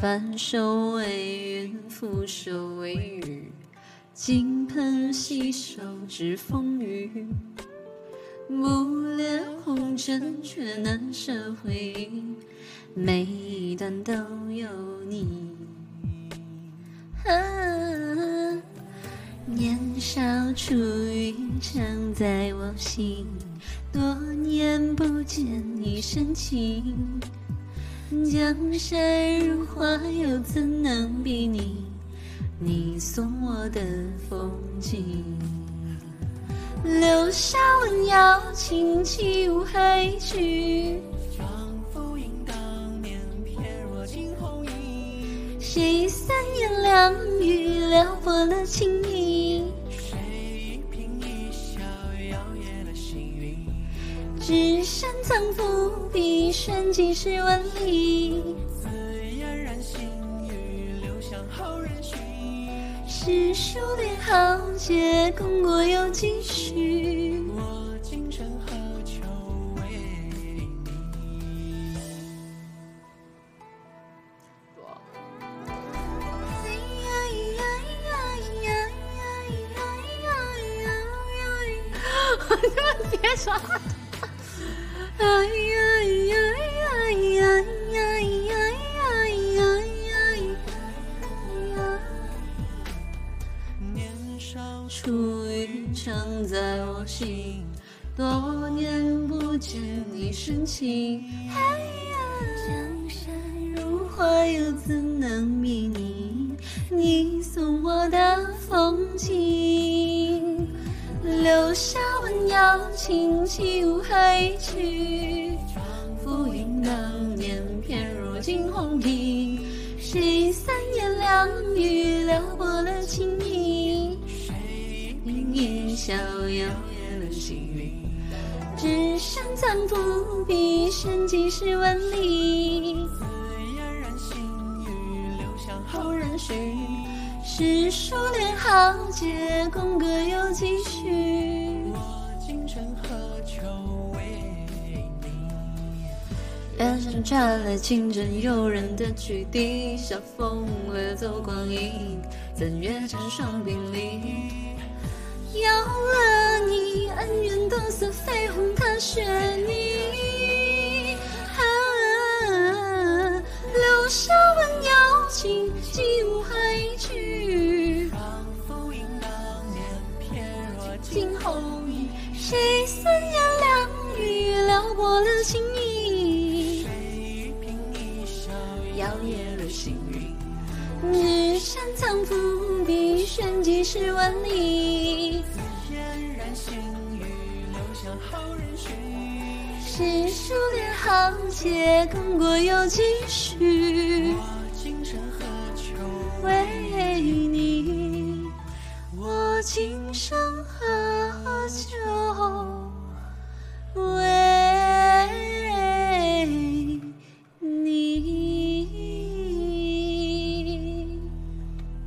翻手为云，覆手为雨，金盆洗手止风雨。不恋红尘，却难舍回忆，每一段都有你。啊，年少初遇，常在我心，多年不见一深情。江山如画，又怎能比拟你送我的风景？柳下闻瑶，轻骑无黑去。丈夫应当年，翩若惊鸿影。谁三言两语撩拨了情意？谁一颦一笑摇曳了星云？只身藏伏笔，瞬即是万里。自嫣然心语，留香后人寻。诗书恋豪杰，功过有几许？我今生何求为你？我他妈别说哎呀呀呀呀呀呀呀呀呀呀呀！年少初遇，常在我心，多年不见你深情。哎呀，江山如画，又怎能比拟你送我的风景，留下温。清气无害，去浮云当年翩。如惊鸿影谁三言两语撩拨了情意？谁一颦一笑摇曳了星云，纸上藏拙笔，深几十文里。紫烟染新雨，留香后人须。诗书练豪杰，功格有几许？口味远山传来清晨诱人的曲笛晓风掠走光阴怎越沉霜鬓里有了你恩怨都似飞鸿踏雪泥留下闻瑶琴起舞和一曲仿佛映当年翩若惊鸿影谁三言谁凭一首摇曳的幸运，纸扇藏伏笔，玄机试万里。字眼染星雨，流向好人寻。诗书练好，且功过有几许。我今生何求，为你。我今生。